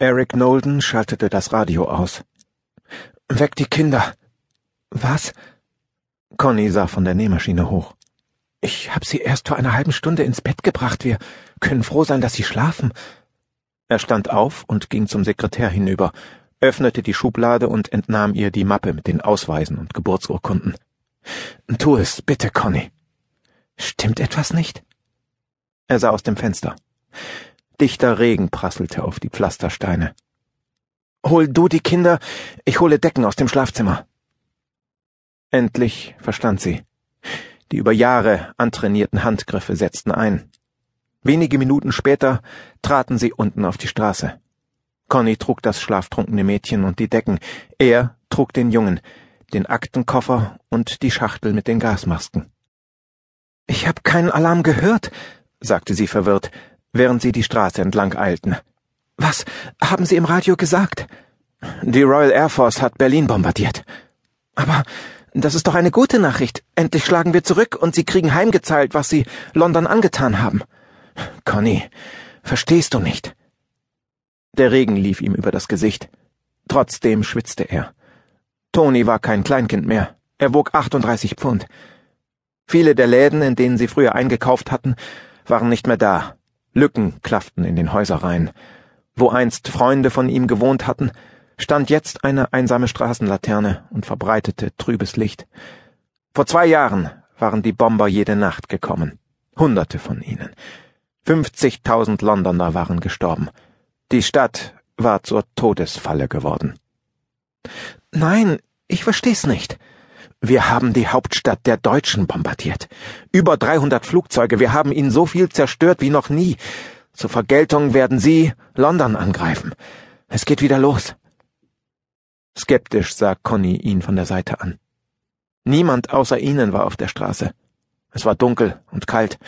Eric Nolden schaltete das Radio aus. Weck die Kinder. Was? Conny sah von der Nähmaschine hoch. Ich hab sie erst vor einer halben Stunde ins Bett gebracht. Wir können froh sein, dass sie schlafen. Er stand auf und ging zum Sekretär hinüber, öffnete die Schublade und entnahm ihr die Mappe mit den Ausweisen und Geburtsurkunden. Tu es, bitte, Conny. Stimmt etwas nicht? Er sah aus dem Fenster. Dichter Regen prasselte auf die Pflastersteine. Hol du die Kinder, ich hole Decken aus dem Schlafzimmer. Endlich verstand sie. Die über Jahre antrainierten Handgriffe setzten ein. Wenige Minuten später traten sie unten auf die Straße. Conny trug das schlaftrunkene Mädchen und die Decken, er trug den Jungen, den Aktenkoffer und die Schachtel mit den Gasmasken. Ich hab keinen Alarm gehört, sagte sie verwirrt, während sie die Straße entlang eilten. Was haben Sie im Radio gesagt? Die Royal Air Force hat Berlin bombardiert. Aber das ist doch eine gute Nachricht. Endlich schlagen wir zurück und Sie kriegen heimgezahlt, was Sie London angetan haben. Conny, verstehst du nicht? Der Regen lief ihm über das Gesicht. Trotzdem schwitzte er. Tony war kein Kleinkind mehr. Er wog 38 Pfund. Viele der Läden, in denen sie früher eingekauft hatten, waren nicht mehr da. Lücken klafften in den Häuserreihen. Wo einst Freunde von ihm gewohnt hatten, stand jetzt eine einsame Straßenlaterne und verbreitete trübes Licht. Vor zwei Jahren waren die Bomber jede Nacht gekommen. Hunderte von ihnen. Fünfzigtausend Londoner waren gestorben. Die Stadt war zur Todesfalle geworden. Nein, ich versteh's nicht. Wir haben die Hauptstadt der Deutschen bombardiert. Über 300 Flugzeuge, wir haben ihnen so viel zerstört wie noch nie. Zur Vergeltung werden sie London angreifen. Es geht wieder los. Skeptisch sah Conny ihn von der Seite an. Niemand außer ihnen war auf der Straße. Es war dunkel und kalt.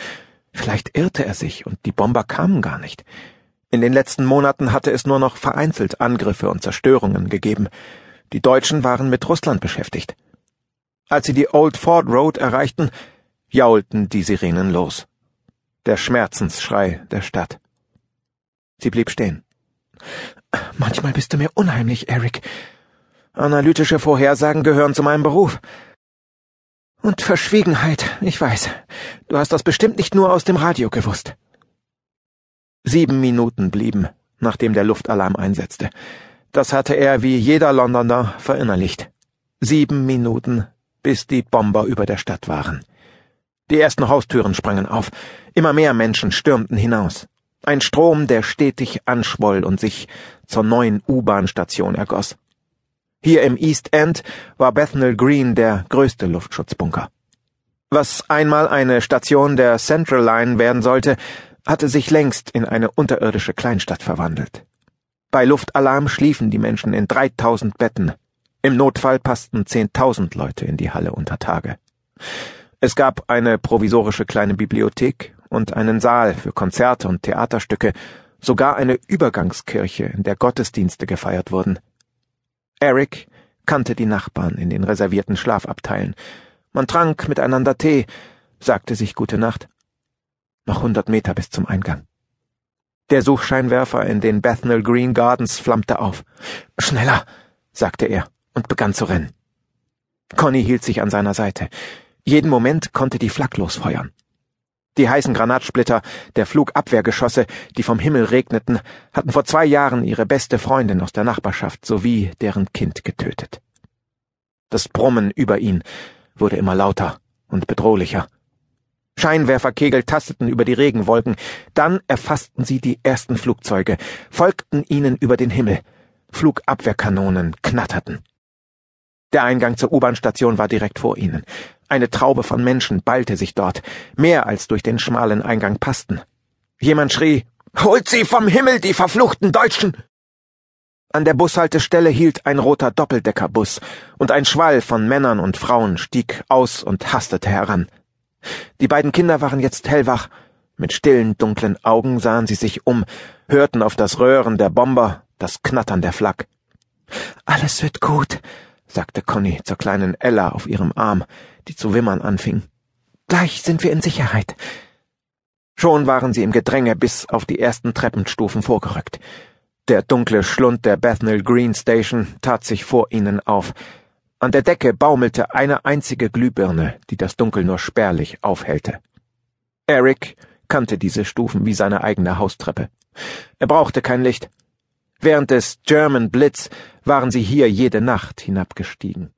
Vielleicht irrte er sich und die Bomber kamen gar nicht. In den letzten Monaten hatte es nur noch vereinzelt Angriffe und Zerstörungen gegeben. Die Deutschen waren mit Russland beschäftigt. Als sie die Old Ford Road erreichten, jaulten die Sirenen los. Der Schmerzensschrei der Stadt. Sie blieb stehen. Manchmal bist du mir unheimlich, Eric. Analytische Vorhersagen gehören zu meinem Beruf. Und Verschwiegenheit, ich weiß. Du hast das bestimmt nicht nur aus dem Radio gewusst. Sieben Minuten blieben, nachdem der Luftalarm einsetzte. Das hatte er wie jeder Londoner verinnerlicht. Sieben Minuten bis die Bomber über der Stadt waren. Die ersten Haustüren sprangen auf, immer mehr Menschen stürmten hinaus. Ein Strom, der stetig anschwoll und sich zur neuen U-Bahn-Station ergoss. Hier im East End war Bethnal Green der größte Luftschutzbunker. Was einmal eine Station der Central Line werden sollte, hatte sich längst in eine unterirdische Kleinstadt verwandelt. Bei Luftalarm schliefen die Menschen in 3000 Betten, im Notfall passten zehntausend Leute in die Halle unter Tage. Es gab eine provisorische kleine Bibliothek und einen Saal für Konzerte und Theaterstücke, sogar eine Übergangskirche, in der Gottesdienste gefeiert wurden. Eric kannte die Nachbarn in den reservierten Schlafabteilen. Man trank miteinander Tee, sagte sich Gute Nacht. Noch hundert Meter bis zum Eingang. Der Suchscheinwerfer in den Bethnal Green Gardens flammte auf. Schneller, sagte er und begann zu rennen. Conny hielt sich an seiner Seite. Jeden Moment konnte die Flak losfeuern. Die heißen Granatsplitter der Flugabwehrgeschosse, die vom Himmel regneten, hatten vor zwei Jahren ihre beste Freundin aus der Nachbarschaft sowie deren Kind getötet. Das Brummen über ihn wurde immer lauter und bedrohlicher. Scheinwerferkegel tasteten über die Regenwolken, dann erfassten sie die ersten Flugzeuge, folgten ihnen über den Himmel. Flugabwehrkanonen knatterten. Der Eingang zur U-Bahn-Station war direkt vor ihnen. Eine Traube von Menschen ballte sich dort, mehr als durch den schmalen Eingang passten. Jemand schrie Holt sie vom Himmel, die verfluchten Deutschen. An der Bushaltestelle hielt ein roter Doppeldeckerbus, und ein Schwall von Männern und Frauen stieg aus und hastete heran. Die beiden Kinder waren jetzt hellwach. Mit stillen, dunklen Augen sahen sie sich um, hörten auf das Röhren der Bomber, das Knattern der Flak. Alles wird gut, sagte Conny zur kleinen Ella auf ihrem Arm, die zu wimmern anfing. Gleich sind wir in Sicherheit. Schon waren sie im Gedränge bis auf die ersten Treppenstufen vorgerückt. Der dunkle Schlund der Bethnal Green Station tat sich vor ihnen auf. An der Decke baumelte eine einzige Glühbirne, die das Dunkel nur spärlich aufhellte. Eric kannte diese Stufen wie seine eigene Haustreppe. Er brauchte kein Licht. Während des German Blitz waren sie hier jede Nacht hinabgestiegen.